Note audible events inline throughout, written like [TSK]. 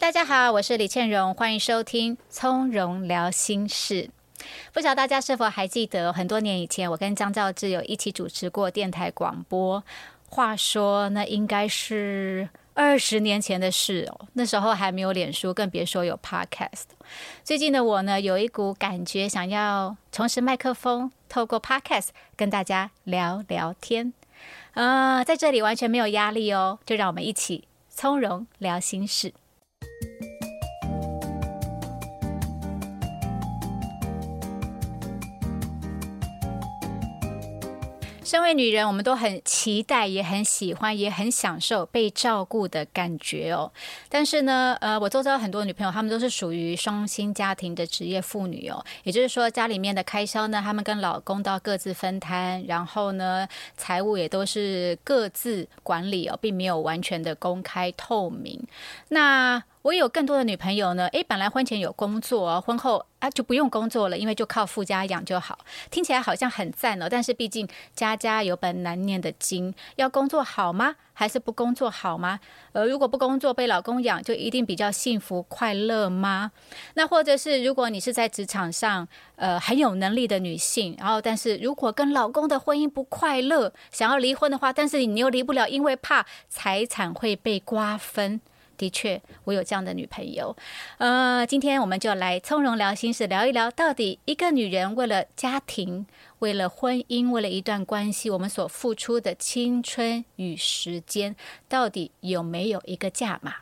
大家好，我是李倩蓉，欢迎收听《从容聊心事》。不晓得大家是否还记得，很多年以前，我跟张兆志有一起主持过电台广播。话说，那应该是二十年前的事哦。那时候还没有脸书，更别说有 Podcast。最近的我呢，有一股感觉，想要重拾麦克风，透过 Podcast 跟大家聊聊天。啊，在这里完全没有压力哦，就让我们一起从容聊心事。身为女人，我们都很期待，也很喜欢，也很享受被照顾的感觉哦。但是呢，呃，我周遭很多女朋友，她们都是属于双薪家庭的职业妇女哦。也就是说，家里面的开销呢，她们跟老公都各自分摊，然后呢，财务也都是各自管理哦，并没有完全的公开透明。那我有更多的女朋友呢，诶，本来婚前有工作，婚后啊就不用工作了，因为就靠夫家养就好。听起来好像很赞哦，但是毕竟家家有本难念的经，要工作好吗？还是不工作好吗？呃，如果不工作被老公养，就一定比较幸福快乐吗？那或者是如果你是在职场上呃很有能力的女性，然后但是如果跟老公的婚姻不快乐，想要离婚的话，但是你又离不了，因为怕财产会被瓜分。的确，我有这样的女朋友。呃，今天我们就来从容聊心事，聊一聊到底一个女人为了家庭、为了婚姻、为了一段关系，我们所付出的青春与时间，到底有没有一个价码？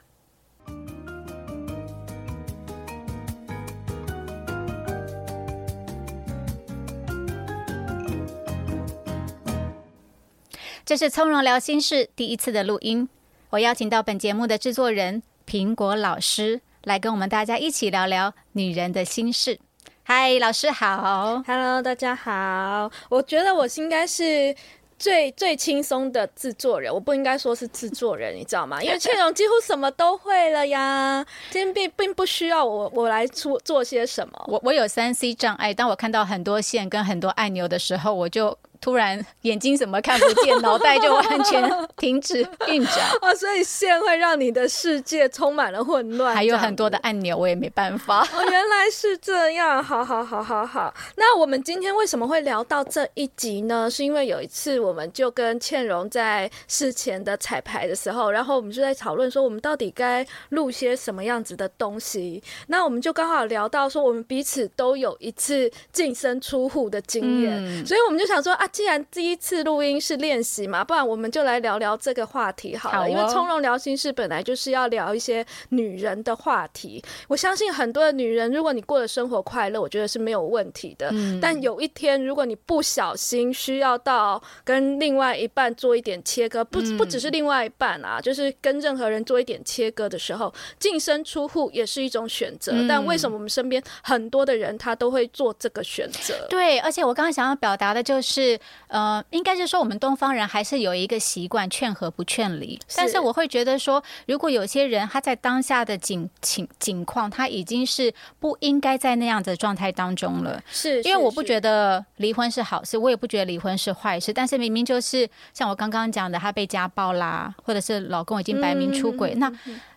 这是从容聊心事第一次的录音。我邀请到本节目的制作人苹果老师来跟我们大家一起聊聊女人的心事。嗨，老师好，Hello，大家好。我觉得我应该是最最轻松的制作人，我不应该说是制作人，你知道吗？[LAUGHS] 因为倩蓉几乎什么都会了呀，今天并并不需要我我来出做些什么。我我有三 C 障碍，当我看到很多线跟很多按钮的时候，我就。突然眼睛怎么看不见，脑袋就完全停止运转 [LAUGHS] 啊！所以线会让你的世界充满了混乱，还有很多的按钮，我也没办法。[LAUGHS] 哦，原来是这样，好好好好好。那我们今天为什么会聊到这一集呢？是因为有一次，我们就跟倩蓉在事前的彩排的时候，然后我们就在讨论说，我们到底该录些什么样子的东西。那我们就刚好聊到说，我们彼此都有一次净身出户的经验，所以我们就想说啊。既然第一次录音是练习嘛，不然我们就来聊聊这个话题好了。因为从容聊心事本来就是要聊一些女人的话题。我相信很多的女人，如果你过的生活快乐，我觉得是没有问题的。但有一天，如果你不小心需要到跟另外一半做一点切割，不不只是另外一半啊，就是跟任何人做一点切割的时候，净身出户也是一种选择。但为什么我们身边很多的人他都会做这个选择？对，而且我刚刚想要表达的就是。呃，应该是说我们东方人还是有一个习惯，劝和不劝离。但是我会觉得说，如果有些人他在当下的景情景况，他已经是不应该在那样的状态当中了。是，因为我不觉得离婚是好事，我也不觉得离婚是坏事。但是明明就是像我刚刚讲的，他被家暴啦，或者是老公已经白明出轨，那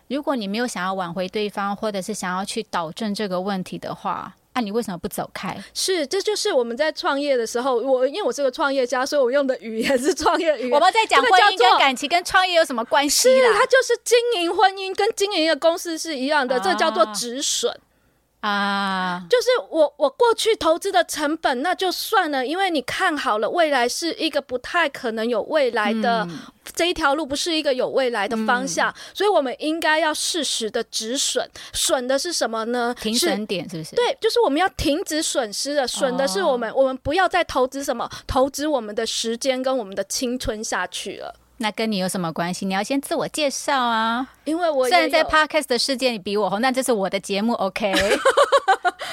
如果你没有想要挽回对方，或者是想要去导正这个问题的话。啊，你为什么不走开？是，这就是我们在创业的时候，我因为我是个创业家，所以我用的语言是创业语言。我们在讲婚姻跟感情跟创业有什么关系是，它就是经营婚姻跟经营一个公司是一样的，这叫做止损。啊，就是我我过去投资的成本那就算了，因为你看好了未来是一个不太可能有未来的这一条路，不是一个有未来的方向，所以我们应该要适时的止损。损的是什么呢？停损点是不是？对，就是我们要停止损失的。损的是我们，我们不要再投资什么，投资我们的时间跟我们的青春下去了。那跟你有什么关系？你要先自我介绍啊！因为我虽然在 podcast 的世界你比我红，但这是我的节目，[LAUGHS] OK？OK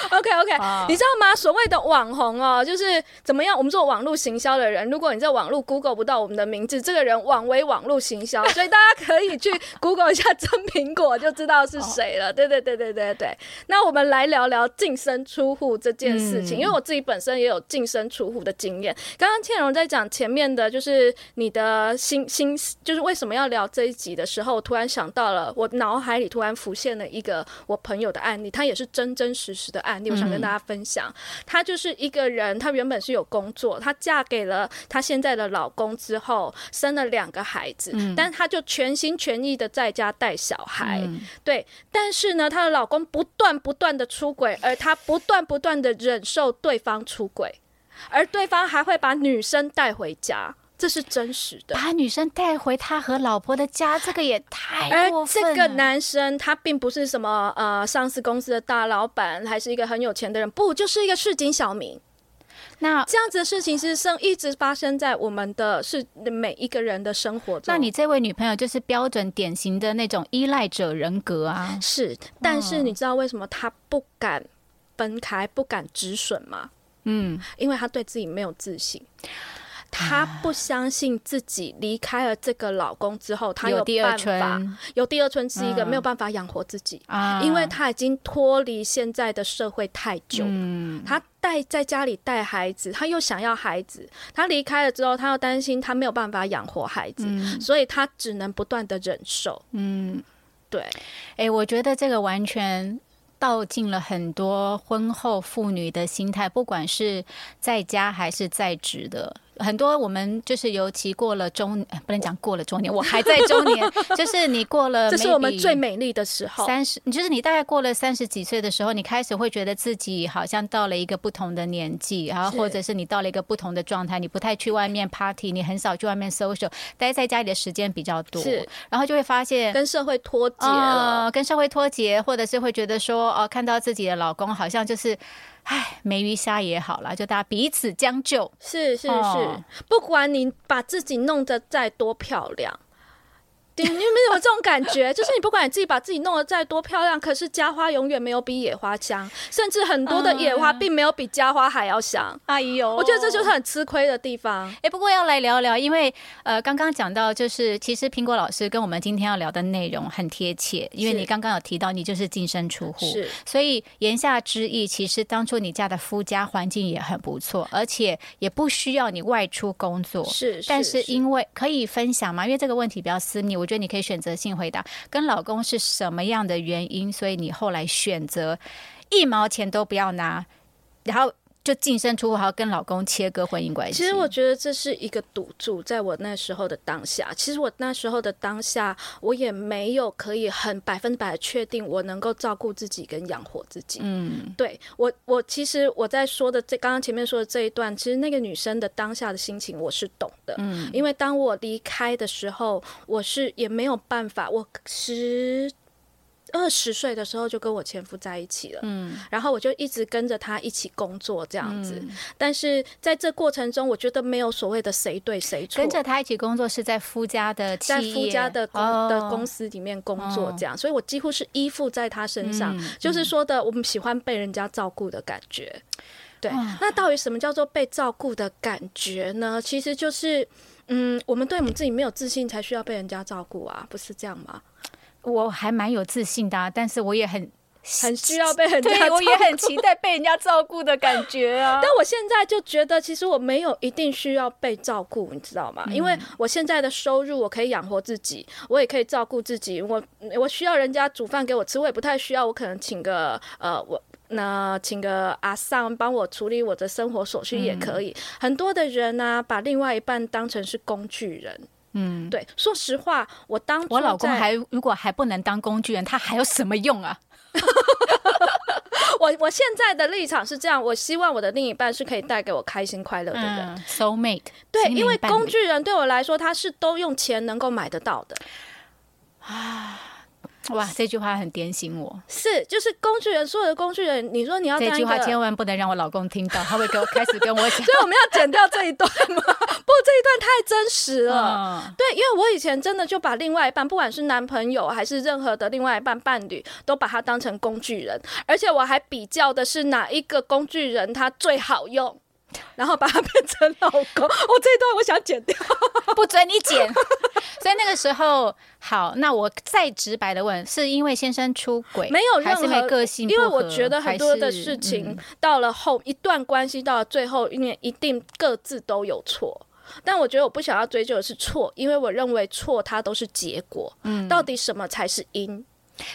[LAUGHS] OK，你知道吗？所谓的网红哦，就是怎么样？我们做网络行销的人，如果你在网络 Google 不到我们的名字，这个人网为网络行销，所以大家可以去 [LAUGHS] Google 一下真苹果，就知道是谁了。对对对对对对。那我们来聊聊净身出户这件事情，因为我自己本身也有净身出户的经验。刚刚倩蓉在讲前面的，就是你的心心，就是为什么要聊这一集的时候，突然想到。到了，我脑海里突然浮现了一个我朋友的案例，他也是真真实实的案例，我想跟大家分享。她就是一个人，她原本是有工作，她嫁给了她现在的老公之后，生了两个孩子，但她就全心全意的在家带小孩。对，但是呢，她的老公不断不断的出轨，而她不断不断的忍受对方出轨，而对方还会把女生带回家。这是真实的，把女生带回他和老婆的家，这个也太过分了。这个男生他并不是什么呃上市公司的大老板，还是一个很有钱的人，不，就是一个市井小民。那这样子的事情是生一直发生在我们的是每一个人的生活中。那你这位女朋友就是标准典型的那种依赖者人格啊。是，但是你知道为什么他不敢分开，不敢止损吗？嗯，因为他对自己没有自信。她不相信自己离开了这个老公之后，她有第二春，有第二春是一个没有办法养活自己啊，因为她已经脱离现在的社会太久。嗯，她带在家里带孩子，她又想要孩子，她离开了之后，她又担心她没有办法养活孩子，所以她只能不断的忍受。嗯，对，哎，我觉得这个完全。道尽了很多婚后妇女的心态，不管是在家还是在职的。很多我们就是尤其过了中，不能讲过了中年，我还在中年，[LAUGHS] 就是你过了，这是我们最美丽的时候。三十，你就是你大概过了三十几岁的时候，你开始会觉得自己好像到了一个不同的年纪，然后或者是你到了一个不同的状态，你不太去外面 party，你很少去外面 social，待在家里的时间比较多，是，然后就会发现跟社会脱节了，跟社会脱节，或者是会觉得说，哦，看到自己的老公好像就是。唉，没鱼虾也好啦，就大家彼此将就。是是是，不管你把自己弄得再多漂亮。你有没有这种感觉？就是你不管你自己把自己弄得再多漂亮，可是家花永远没有比野花香，甚至很多的野花并没有比家花还要香。哎呦，我觉得这就是很吃亏的地方。哎，不过要来聊聊，因为呃，刚刚讲到就是其实苹果老师跟我们今天要聊的内容很贴切，因为你刚刚有提到你就是净身出户，是，所以言下之意，其实当初你家的夫家环境也很不错，而且也不需要你外出工作，是，但是因为可以分享嘛，因为这个问题比较私密，我。觉得你可以选择性回答，跟老公是什么样的原因，所以你后来选择一毛钱都不要拿，然后。就净身出户，还要跟老公切割婚姻关系。其实我觉得这是一个赌注，在我那时候的当下，其实我那时候的当下，我也没有可以很百分百确定我能够照顾自己跟养活自己。嗯，对我，我其实我在说的这刚刚前面说的这一段，其实那个女生的当下的心情我是懂的。嗯，因为当我离开的时候，我是也没有办法，我十。二十岁的时候就跟我前夫在一起了，嗯，然后我就一直跟着他一起工作这样子，但是在这过程中，我觉得没有所谓的谁对谁错。跟着他一起工作是在夫家的在夫家的公的公司里面工作这样，所以我几乎是依附在他身上，就是说的我们喜欢被人家照顾的感觉。对，那到底什么叫做被照顾的感觉呢？其实就是，嗯，我们对我们自己没有自信，才需要被人家照顾啊，不是这样吗？我还蛮有自信的，但是我也很很需要被人家，对我也很期待被人家照顾的感觉啊。[LAUGHS] 但我现在就觉得，其实我没有一定需要被照顾，你知道吗？因为我现在的收入，我可以养活自己，我也可以照顾自己。我我需要人家煮饭给我吃，我也不太需要。我可能请个呃，我那请个阿桑帮我处理我的生活所需也可以。很多的人呢，把另外一半当成是工具人。嗯，对，说实话，我当我老公还如果还不能当工具人，他还有什么用啊？[LAUGHS] 我我现在的立场是这样，我希望我的另一半是可以带给我开心快乐的人，soul mate。对，因为工具人对我来说，他是都用钱能够买得到的啊。哇，这句话很点醒我。是，就是工具人，所有的工具人，你说你要这句话千万不能让我老公听到，他会给我开始跟我讲。[LAUGHS] 所以我们要剪掉这一段吗？[LAUGHS] 不，这一段太真实了。对，因为我以前真的就把另外一半，不管是男朋友还是任何的另外一半伴侣，都把他当成工具人，而且我还比较的是哪一个工具人他最好用。然后把他变成老公，我这一段我想剪掉，[LAUGHS] 不准你剪。[LAUGHS] 所以那个时候，好，那我再直白的问，是因为先生出轨，没有任何个性，因为我觉得很多的事情到了后一段关系到了最后，因为一定各自都有错。但我觉得我不想要追究的是错，因为我认为错它都是结果。嗯，到底什么才是因？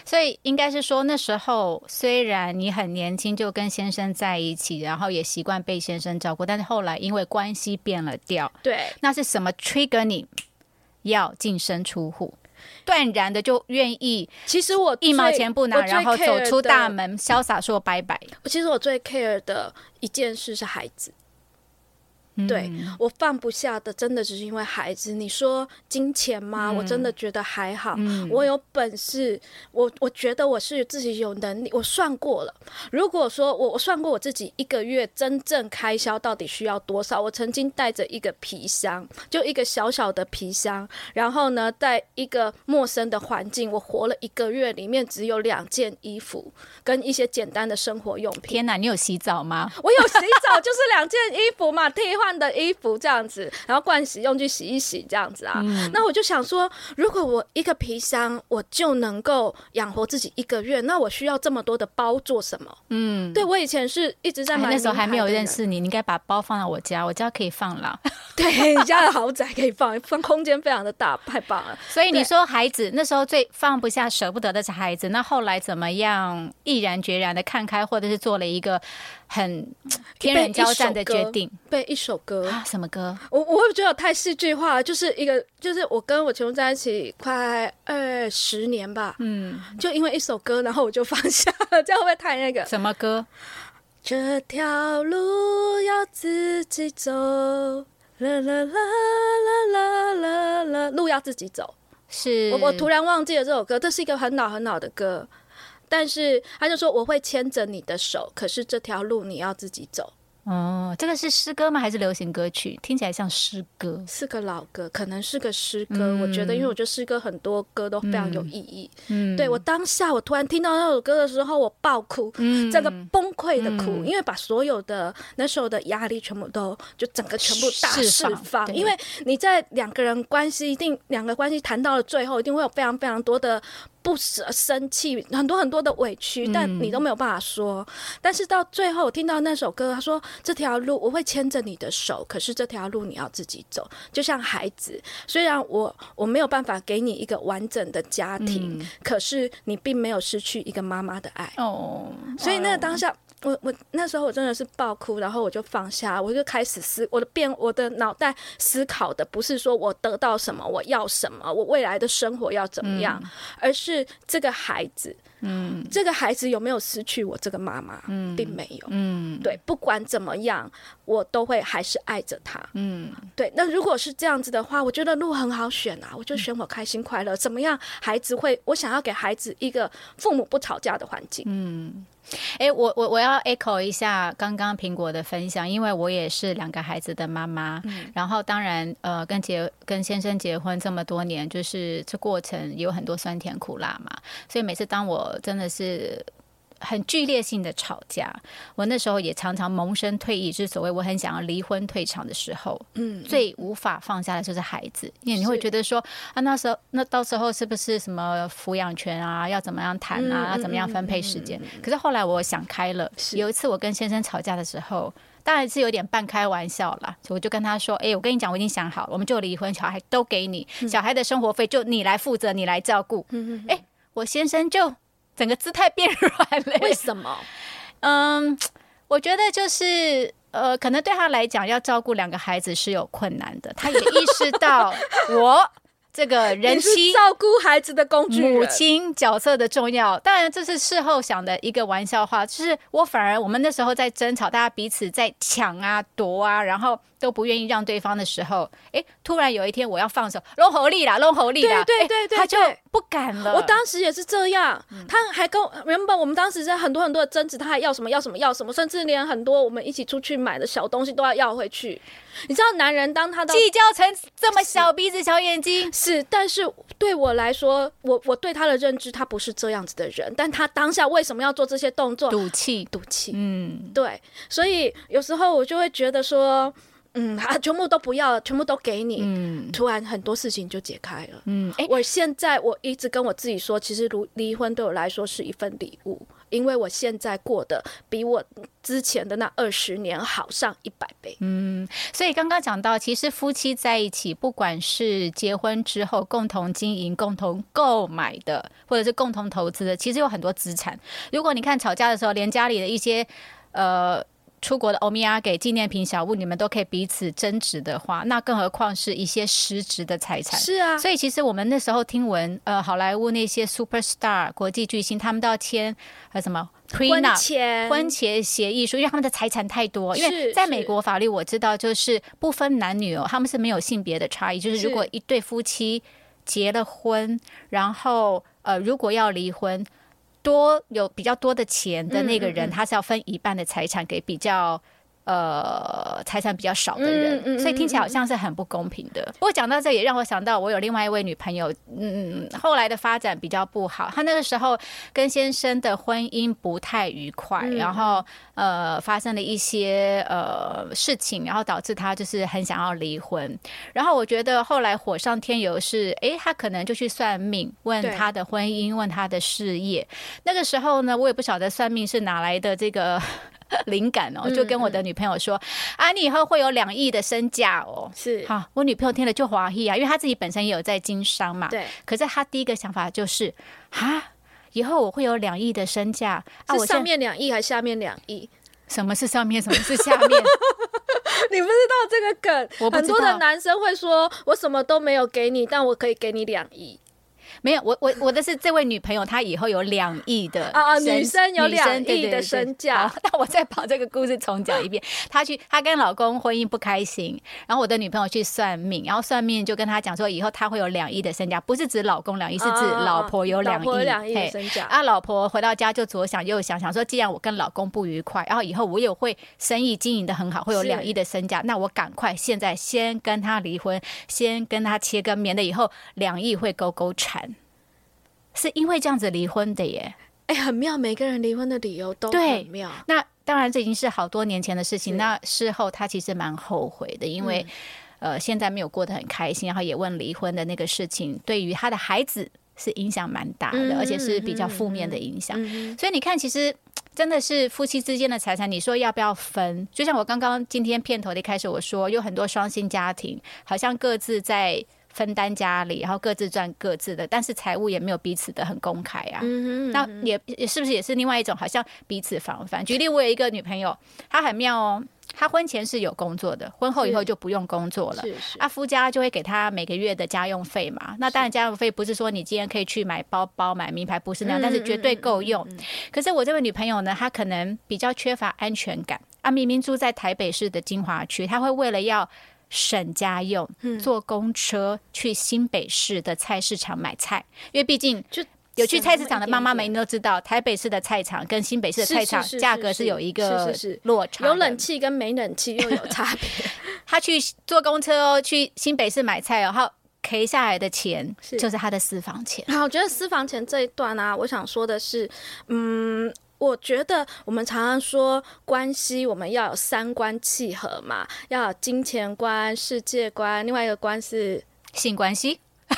所以应该是说，那时候虽然你很年轻就跟先生在一起，然后也习惯被先生照顾，但是后来因为关系变了调，对，那是什么 trigger 你要净身出户？断然的就愿意，其实我一毛钱不拿，然后走出大门，潇洒说拜拜。其实我最 care 的一件事是孩子。对嗯我放不下的，真的只是因为孩子。你说金钱吗？嗯我真的觉得还好。我有本事，我我觉得我是自己有能力。我算过了，如果说我我算过我自己一个月真正开销到底需要多少，我曾经带着一个皮箱，就一个小小的皮箱，然后呢，在一个陌生的环境，我活了一个月，里面只有两件衣服跟一些简单的生活用品。天哪，你有洗澡吗？我有洗澡，就是两件衣服嘛，替换的衣服这样子，然后盥洗用具洗一洗这样子啊。那我就想说，如果我一个皮箱我就能够养活自己一个月，那我需要这么多的包做什么？嗯，对我以前是一直在买、哎那时候还没有认，识你，你应该把包放到我家，我家可以放了。[LAUGHS] 对，你家的豪宅可以放，放空间非常的大，太棒了。所以你说孩子那时候最放不下、舍不得的是孩子，那后来怎么样毅然决然的看开，或者是做了一个很 [TSK] 天人交战的决定背一首歌，啊？什么歌？我我会觉得太戏剧化了，就是一个，就是我跟我前夫在一起快二十年吧，嗯，就因为一首歌，然后我就放下了，这样会不会太那个？什么歌？这条路要自己走，啦啦啦啦啦啦啦，路要自己走。是我我突然忘记了这首歌，这是一个很老很老的歌，但是他就说我会牵着你的手，可是这条路你要自己走。哦，这个是诗歌吗？还是流行歌曲？听起来像诗歌。是个老歌，可能是个诗歌。我觉得，因为我觉得诗歌很多歌都非常有意义。嗯，对我当下，我突然听到那首歌的时候，我爆哭，嗯整个崩溃的哭，因为把所有的那时候的压力全部都就整个全部大释放释放。因为你在两个人关系一定两个关系谈到了最后，一定会有非常非常多的。不舍、生气，很多很多的委屈，但你都没有办法说。但是到最后，我听到那首歌，他说：“这条路我会牵着你的手，可是这条路你要自己走。”就像孩子，虽然我我没有办法给你一个完整的家庭，可是你并没有失去一个妈妈的爱。哦，所以那个当下，我我那时候我真的是爆哭，然后我就放下，我就开始思我的变，我的脑袋思考的不是说我得到什么，我要什么，我未来的生活要怎么样，而是这个孩子，嗯，这个孩子有没有失去我这个妈妈，嗯，并没有，嗯，对，不管怎么样，我都会还是爱着他，嗯，对。那如果是这样子的话，我觉得路很好选啊，我就选我开心快乐。怎么样，孩子会，我想要给孩子一个父母不吵架的环境，哎，我我我要 echo 一下刚刚苹果的分享，因为我也是两个孩子的妈妈，然后当然呃跟结跟先生结婚这么多年，就是这过程有很多酸甜苦辣嘛，所以每次当我真的是。很剧烈性的吵架，我那时候也常常萌生退役，就是所谓我很想要离婚退场的时候，嗯，最无法放下的就是孩子，因为你会觉得说啊，那时候那到时候是不是什么抚养权啊，要怎么样谈啊，嗯要怎么样分配时间？可是后来我想开了，有一次我跟先生吵架的时候。当然是有点半开玩笑啦，所以我就跟他说：“哎、我跟你讲，我已经想好了，我们就离婚，小孩都给你，嗯小孩的生活费就你来负责，你来照顾。嗯哎、我先生就整个姿态变软了、为什么？[LAUGHS] 嗯，我觉得就是呃，可能对他来讲，要照顾两个孩子是有困难的。他也意识到我这个人妻。照顾孩子的工具母亲角色的重要，当然这是事后想的一个玩笑话。就是我反而我们那时候在争吵，大家彼此在抢啊夺啊，然后都不愿意让对方的时候，哎，突然有一天我要放手，龙猴力啦，龙猴力啦，诶对对他就不敢了。我当时也是这样，嗯他还跟原本我们当时在很多很多的争执，他还要什么要什么要什么，甚至连很多我们一起出去买的小东西都要要回去。你知道，男人当他的计较成这么小鼻子小眼睛，是，但是对我来说，我我对他的认知，他不是这样子的人，但他当下为什么要做这些动作？赌气，赌气，嗯，对，所以有时候我就会觉得说，嗯，啊，全部都不要了，全部都给你，嗯突然很多事情就解开了。嗯，哎、我现在我一直跟我自己说，其实如离婚对我来说是一份礼物，因为我现在过得比我之前的那二十年好上一百倍。嗯所以刚刚讲到，其实夫妻在一起，不管是结婚之后共同经营、共同购买的，或者是共同投资的，其实有很多资产。如果你看吵架的时候，连家里的一些呃。出国的欧米亚给纪念品、小物，你们都可以彼此争执的话，那更何况是一些实质的财产。是啊，所以其实我们那时候听闻，呃，好莱坞那些 super star 国际巨星，他们都要签呃什么婚前婚前协议书，因为他们的财产太多。因为在美国法律我知道，就是不分男女哦，他们是没有性别的差异。就是是如果一对夫妻结了婚，然后呃，如果要离婚，多有比较多的钱的那个人，嗯嗯嗯他是要分一半的财产给比较。呃，财产比较少的人，嗯嗯嗯所以听起来好像是很不公平的。不过讲到这，也让我想到我有另外一位女朋友，嗯，后来的发展比较不好。她那个时候跟先生的婚姻不太愉快，嗯然后呃发生了一些呃事情，然后导致她就是很想要离婚。然后我觉得后来火上添油是，诶，她可能就去算命，问对她的婚姻，问她的事业。那个时候呢，我也不晓得算命是哪来的这个。[LAUGHS] 灵感哦，就跟我的女朋友说：“啊，你以后会有两亿的身价哦。”是，好，我女朋友听了就华裔啊，因为她自己本身也有在经商嘛。对，可是她第一个想法就是啊，以后我会有两亿的身价啊！上面两亿还是下面两亿？什么是上面，什么是下面？[LAUGHS] 你不知道这个梗？很多的男生会说：“我什么都没有给你，但我可以给你两亿。没有，我我我的是这位女朋友，她以后有两亿的啊女生有女两亿的身价。好 [LAUGHS] 那我再把这个故事重讲一遍。她去，她跟老公婚姻不开心，然后我的女朋友去算命，然后算命就跟她讲说，以后她会有两亿的身价，不是指老公两亿，是指啊老婆有两亿，两亿的身价。啊，老婆回到家就左想右想，想说既然我跟老公不愉快，然后以后我也会生意经营的很好，会有是。两亿的身价，那我赶快现在先跟他离婚，先跟他切割，免得以后两亿会勾勾缠。是因为这样子离婚的耶。哎，很妙，每个人离婚的理由都对很妙。那当然，这已经是好多年前的事情。那事后他其实蛮后悔的，因为、呃，现在没有过得很开心，然后也问离婚的那个事情，对于他的孩子是影响蛮大的，嗯而且是比较负面的影响。嗯所以你看，其实真的是夫妻之间的财产，你说要不要分？就像我刚刚今天片头的一开始我说，有很多双薪家庭，好像各自在分担家里，然后各自赚各自的，但是财务也没有彼此的很公开啊。嗯哼那也也是不是也是另外一种，好像彼此防范。举例，我有一个女朋友，她很妙哦，她婚前是有工作的，婚后以后就不用工作了。是是啊，夫家就会给她每个月的家用费嘛。那当然，家用费不是说你今天可以去买包包、买名牌，不是那样，但是绝对够用。可是我这位女朋友呢，她可能比较缺乏安全感啊。明明住在台北市的金华区，她会为了要省家用，坐公车去新北市的菜市场买菜，因为毕竟就有去菜市场的妈妈们都知道，台北市的菜场跟新北市的菜场价格是是有一个落差。有冷气跟没冷气又有差别。[LAUGHS] 他去坐公车哦，去新北市买菜哦，然后 K 下来的钱就是他的私房钱。好，我觉得私房钱这一段啊，我想说的是，嗯。我觉得我们常常说关系，我们要有三观契合嘛，要有金钱观、世界观，另外一个观是，性关系？[LAUGHS]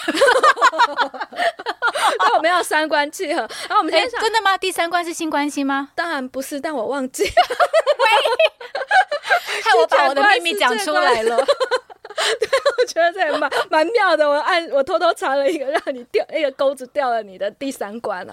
那我们要三观契合。然后我们今哎、天想，真的吗？第三关是性关系吗？当然不是，但我忘记。[LAUGHS] 害我把我的秘密讲出来了。[LAUGHS] [LAUGHS] 我觉得这也蛮蛮妙的。我按我偷偷藏了一个，让你掉一个钩子掉了你的第三关哦。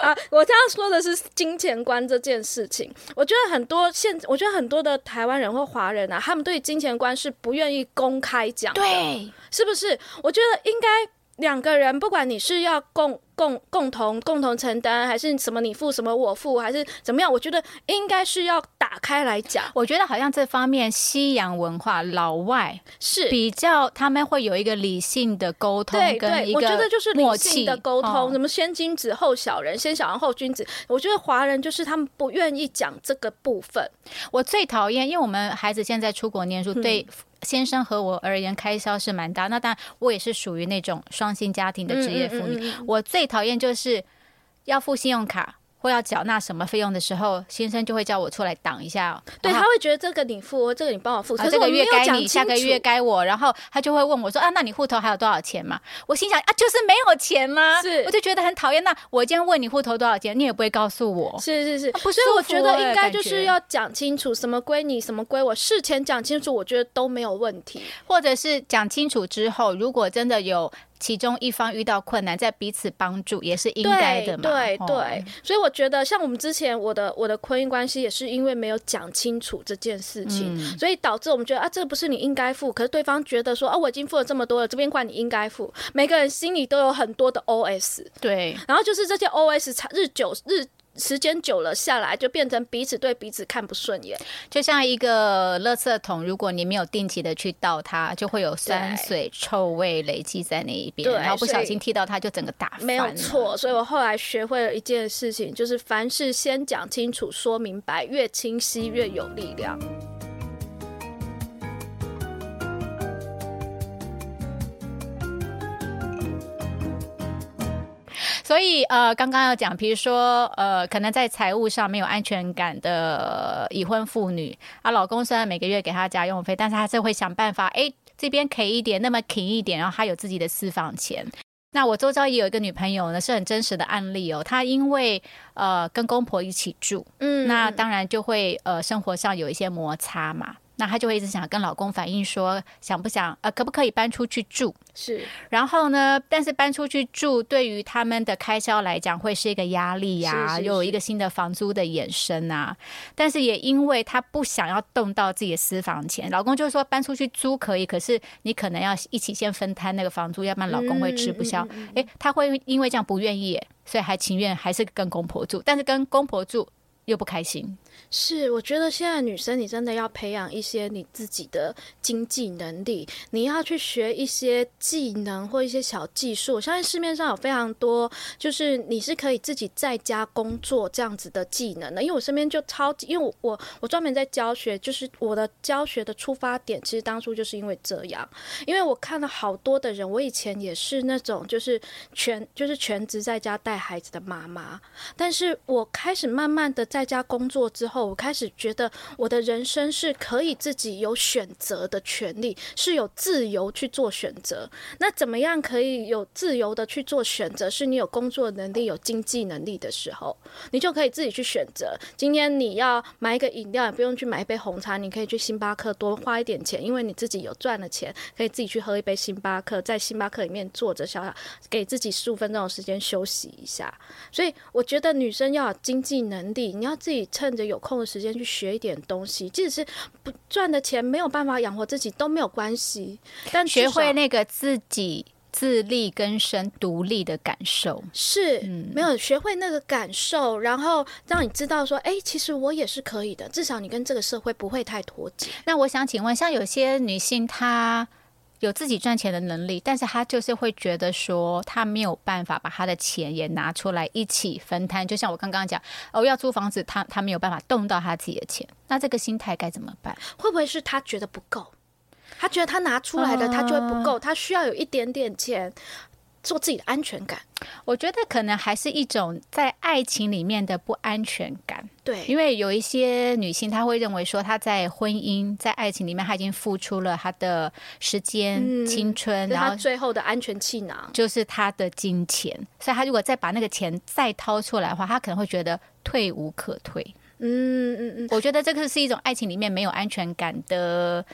啊，我这样说的是金钱观这件事情。我觉得很多现，我觉得很多的台湾人或华人啊，他们对金钱观是不愿意公开讲的，对，是不是？我觉得应该两个人，不管你是要共共共同共同承担，还是什么你付什么我付，还是怎么样，我觉得应该是要打开来讲。我觉得好像这方面西洋文化老外是比较他们会有一个理性的沟通对对，跟一个我觉得就是理性的沟通，哦什么先君子后小人，先小人后君子。我觉得华人就是他们不愿意讲这个部分，我最讨厌，因为我们孩子现在出国念书，嗯对先生和我而言开销是蛮大。那当然，我也是属于那种双薪家庭的职业妇女。嗯嗯嗯我最讨厌就是要付信用卡。或要缴纳什么费用的时候，先生就会叫我出来挡一下。对，他会觉得这个你付，这个你帮我付，可是这个月该你，下个月该我，然后他就会问我说啊，那你户头还有多少钱嘛？我心想啊，就是没有钱吗？是我就觉得很讨厌。那我今天问你户头多少钱，你也不会告诉我。是是是，不所以我觉得欸应该就是要讲清楚什么归你，什么归我，事前讲清楚，我觉得都没有问题。或者是讲清楚之后，如果真的有其中一方遇到困难，在彼此帮助，也是应该的嘛。哦对对，所以我觉得像我们之前我的我的婚姻关系也是因为没有讲清楚这件事情，嗯所以导致我们觉得啊，这不是你应该付，可是对方觉得说啊，我已经付了这么多了，这边怪你应该付。每个人心里都有很多的 OS，对，然后就是这些 OS 长日久日。时间久了下来，就变成彼此对彼此看不顺眼。就像一个垃圾桶，如果你没有定期的去倒它，就会有酸水、臭味累积在那一边，然后不小心踢到它，就整个打翻没有错，所以我后来学会了一件事情，就是凡事先讲清楚、说明白，越清晰越有力量。所以呃，刚刚要讲，比如说呃，可能在财务上没有安全感的已婚妇女啊，老公虽然每个月给她家用费，但是还是会想办法，哎，这边给一点，那么给一点，然后她有自己的私房钱。那我周遭也有一个女朋友呢，是很真实的案例哦。她因为呃跟公婆一起住，嗯那当然就会呃生活上有一些摩擦嘛。那她就会一直想跟老公反映说，想不想呃可不可以搬出去住？是然后呢，但是搬出去住对于他们的开销来讲会是一个压力呀、又有一个新的房租的衍生啊。但是也因为她不想要动到自己的私房钱，老公就说搬出去租可以，可是你可能要一起先分摊那个房租，要不然老公会吃不消。诶，她会因为这样不愿意，所以还情愿还是跟公婆住，但是跟公婆住又不开心。是，我觉得现在女生你真的要培养一些你自己的经济能力，你要去学一些技能或一些小技术。我相信市面上有非常多，就是你是可以自己在家工作这样子的技能的。因为我身边就超级，因为我我我专门在教学，就是我的教学的出发点，其实当初就是因为这样，因为我看了好多的人，我以前也是那种就是全就是全职在家带孩子的妈妈，但是我开始慢慢的在家工作之之后，我开始觉得我的人生是可以自己有选择的权利，是有自由去做选择。那怎么样可以有自由的去做选择？是你有工作能力、有经济能力的时候，你就可以自己去选择。今天你要买一个饮料，也不用去买一杯红茶，你可以去星巴克多花一点钱，因为你自己有赚了钱，可以自己去喝一杯星巴克，在星巴克里面坐着小小，给自己十五分钟的时间休息一下。所以我觉得女生要有经济能力，你要自己趁着有空的时间去学一点东西，即使是不赚的钱没有办法养活自己都没有关系，但学会那个自己自力更生、独立的感受。是、嗯没有学会那个感受，然后让你知道说，哎、其实我也是可以的，至少你跟这个社会不会太脱节。那我想请问，像有些女性，她有自己赚钱的能力，但是他就是会觉得说，他没有办法把他的钱也拿出来一起分摊。就像我刚刚讲，哦，要租房子，他他没有办法动到他自己的钱，那这个心态该怎么办？会不会是他觉得不够？他觉得他拿出来的他就会不够，他需要有一点点钱做自己的安全感。我觉得可能还是一种在爱情里面的不安全感。对，因为有一些女性，她会认为说，她在婚姻、在爱情里面，她已经付出了她的时间、嗯青春，然后最后的安全气囊。就是她的金钱。所以，她如果再把那个钱再掏出来的话，她可能会觉得退无可退。嗯嗯嗯，我觉得这个是一种爱情里面没有安全感的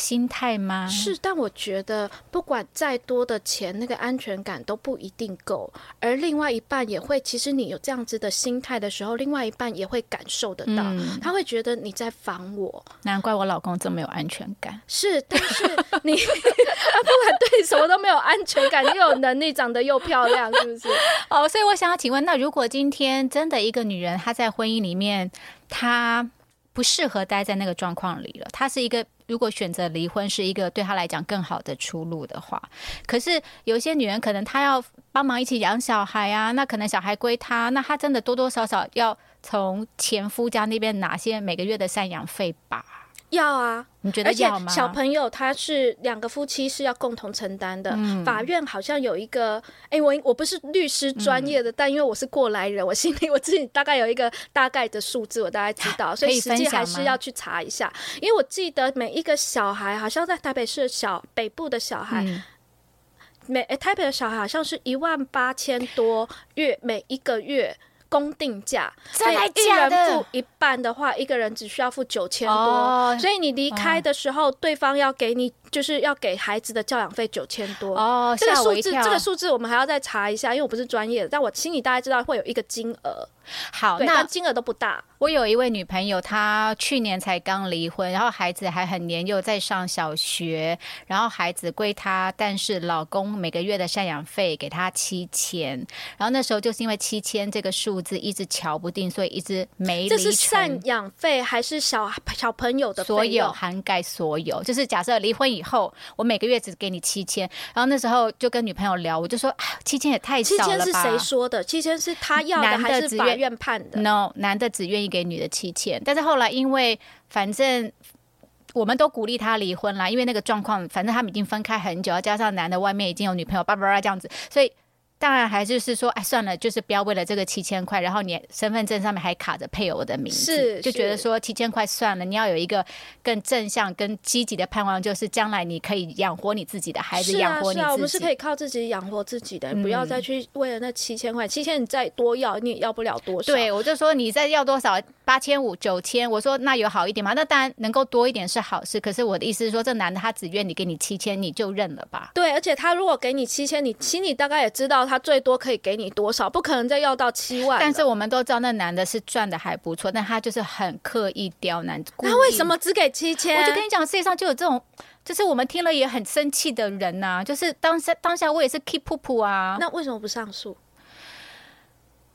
心态吗？是，但我觉得不管再多的钱，那个安全感都不一定够。而另外一半也会，其实你有这样子的心态的时候，另外一半也会感受得到，嗯他会觉得你在防我。难怪我老公这么有安全感。是，但是你他 [LAUGHS] 不管对什么都没有安全感，又有能力，长得又漂亮，是不是？[LAUGHS] 哦，所以我想要请问，那如果今天真的一个女人她在婚姻里面，她不适合待在那个状况里了，她是一个如果选择离婚是一个对她来讲更好的出路的话，可是有些女人可能她要帮忙一起养小孩啊，那可能小孩归她，那她真的多多少少要从前夫家那边拿些每个月的赡养费吧？要啊，你觉得而且要吗？小朋友他是两个夫妻是要共同承担的。嗯法院好像有一个，哎、我我不是律师专业嗯的，但因为我是过来人，我心里我自己大概有一个大概的数字，我大概知道，所以以实际还是要去查一下。因为我记得每一个小孩，好像在台北市的小北部的小孩，嗯每诶台北的小孩好像是一万八千多月每一个月。公定价，所以一人付一半的话，一个人只需要付九千多。哦所以你离开的时候，对方要给你就是要给孩子的教养费九千多。哦，这个数字。这个数字我们还要再查一下，因为我不是专业的，但我心里大概知道会有一个金额，好，那金额都不大。我有一位女朋友，她去年才刚离婚，然后孩子还很年幼，在上小学，然后孩子归她，但是老公每个月的赡养费给她七千，然后那时候就是因为七千这个数字一直瞧不定，所以一直没这是离。赡养费还是小小朋友的所？有涵盖所有，就是假设离婚以后，我每个月只给你七千，然后那时候就跟女朋友聊，我就说啊，七千也太七少了吧？千是谁说的？七千是他要的还是法只愿院判的？No，男的只愿意给女的七千，但是后来因为反正我们都鼓励他离婚啦，因为那个状况，反正他们已经分开很久，加上男的外面已经有女朋友，叭叭叭这样子，所以。当然还是是说，哎，算了，就是不要为了这个七千块，然后你身份证上面还卡着配偶的名字，是就觉得说七千块算了，你要有一个更正向、更积极的盼望，就是将来你可以养活你自己的孩子，是养啊是啊，我活你自己。们是可以靠自己养活自己的，不要嗯再去为了那七千块，七千你再多要你也要不了多少。对，我就说你再要多少？八千五、九千，我说那有好一点吗？那当然能够多一点是好事。可是我的意思是说，这男的他只愿你给你七千，你就认了吧。对，而且他如果给你七千，你心里大概也知道他最多可以给你多少，不可能再要到七万。但是我们都知道那男的是赚的还不错，但他就是很刻意刁难。那为什？么只给七千？我就跟你讲，世界上就有这种，就是我们听了也很生气的人呐、就是当下当下我也是 keep 噗噗啊，那为什么不上诉？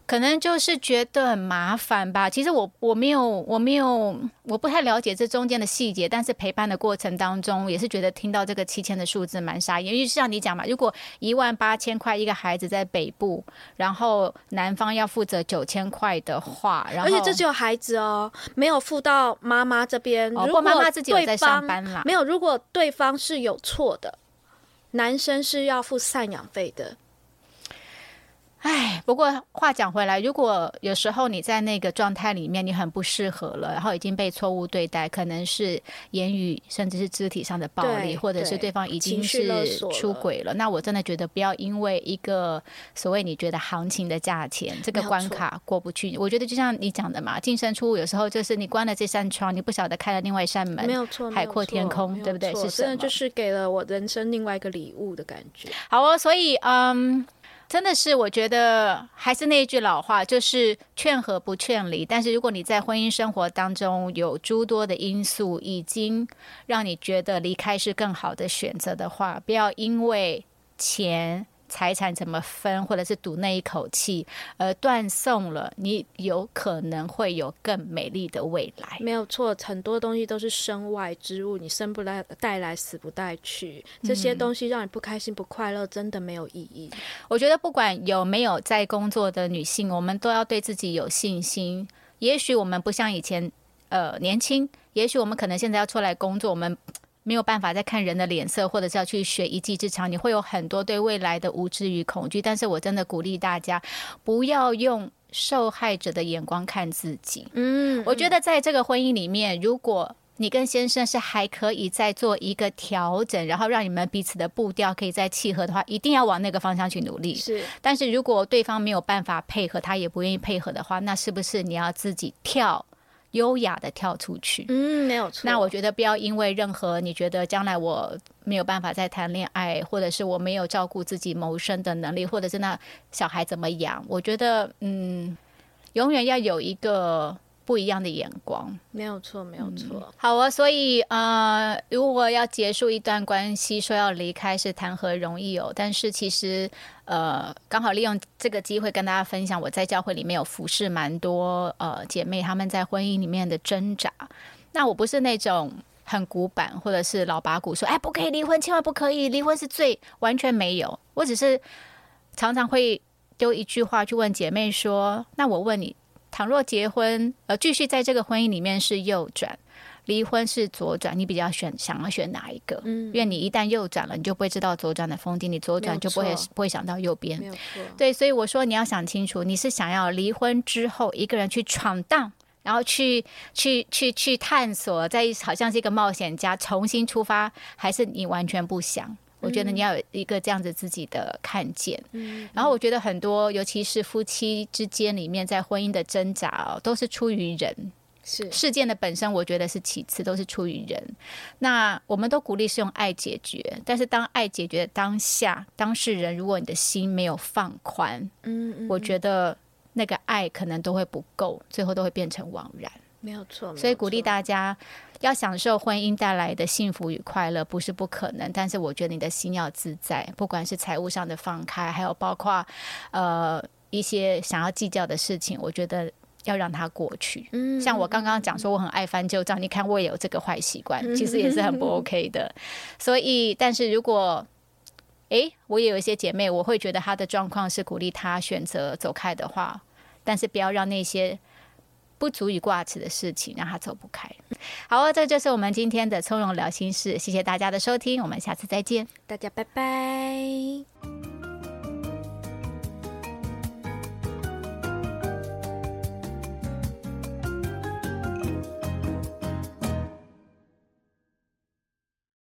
可能就是觉得很麻烦吧。其实我我没有我没有我不太了解这中间的细节，但是陪伴的过程当中，也是觉得听到这个七千的数字蛮傻眼。因为就像你讲嘛，如果一万八千块一个孩子在北部，然后男方要负责九千块的话，然后而且这只有孩子哦，没有付到妈妈这边。哦，如果妈妈自己有在上班啦。没有，如果对方是有错的，男生是要付赡养费的。唉，不过话讲回来，如果有时候你在那个状态里面，你很不适合了，然后已经被错误对待，可能是言语甚至是肢体上的暴力，或者是对对方已经是出轨了，那我真的觉得不要因为一个所谓你觉得行情的价钱，这个关卡过不去。我觉得就像你讲的嘛，净身出户有时候就是你关了这扇窗，你不晓得开了另外一扇门没。有错，海阔天空对不对错是真的就是给了我人生另外一个礼物的感觉。好哦，所以嗯。真的是，我觉得还是那一句老话，就是劝和不劝离。但是如果你在婚姻生活当中有诸多的因素，已经让你觉得离开是更好的选择的话，不要因为钱、财产怎么分，或者是赌那一口气而断送了你有可能会有更美丽的未来。没有错，很多东西都是身外之物，你生不来带来，死不带去。这些嗯东西让你不开心、不快乐，真的没有意义。我觉得不管有没有在工作的女性，我们都要对自己有信心。也许我们不像以前呃年轻，也许我们可能现在要出来工作，我们没有办法再看人的脸色，或者是要去学一技之长，你会有很多对未来的无知与恐惧。但是我真的鼓励大家，不要用受害者的眼光看自己。嗯，我觉得在这个婚姻里面，如果你跟先生是还可以再做一个调整，然后让你们彼此的步调可以再契合的话，一定要往那个方向去努力。是但是如果对方没有办法配合，他也不愿意配合的话，那是不是你要自己跳，优雅的跳出去？嗯，没有错。那我觉得不要因为任何你觉得将来我没有办法再谈恋爱，或者是我没有照顾自己谋生的能力，或者是那小孩怎么养，我觉得嗯，永远要有一个不一样的眼光。没有错，没有错。好啊，所以呃，如果要结束一段关系，说要离开是谈何容易哦。但是其实呃，刚好利用这个机会跟大家分享，我在教会里面有服侍蛮多呃姐妹，她们在婚姻里面的挣扎。那我不是那种很古板或者是老八股说，哎，不可以离婚，千万不可以，离婚是罪，完全没有。我只是常常会丢一句话去问姐妹说，那我问你，倘若结婚，呃，继续在这个婚姻里面是右转，离婚是左转，你比较选想要选哪一个？嗯，因为你一旦右转了，你就不会知道左转的风景，你左转就不会不会想到右边。对，所以我说你要想清楚，你是想要离婚之后一个人去闯荡，然后去去去去探索，在好像是一个冒险家重新出发，还是你完全不想？我觉得你要有一个这样子自己的看见。嗯，然后我觉得很多，尤其是夫妻之间里面在婚姻的挣扎哦，都是出于人。是事件的本身，我觉得是其次，都是出于人。那我们都鼓励是用爱解决，但是当爱解决的当下，当事人如果你的心没有放宽，嗯，我觉得那个爱可能都会不够，最后都会变成枉然。没有错，所以鼓励大家要享受婚姻带来的幸福与快乐，不是不可能。但是我觉得你的心要自在，不管是财务上的放开，还有包括呃一些想要计较的事情，我觉得。要让它过去。嗯，像我刚刚讲说，我很爱翻旧账，你看我也有这个坏习惯，其实也是很不 [LAUGHS] OK 的。所以，但是如果，哎，我也有一些姐妹，我会觉得她的状况是鼓励她选择走开的话，但是不要让那些不足以挂齿的事情让他走不开。好，这就是我们今天的从容聊心事，谢谢大家的收听，我们下次再见，大家拜拜。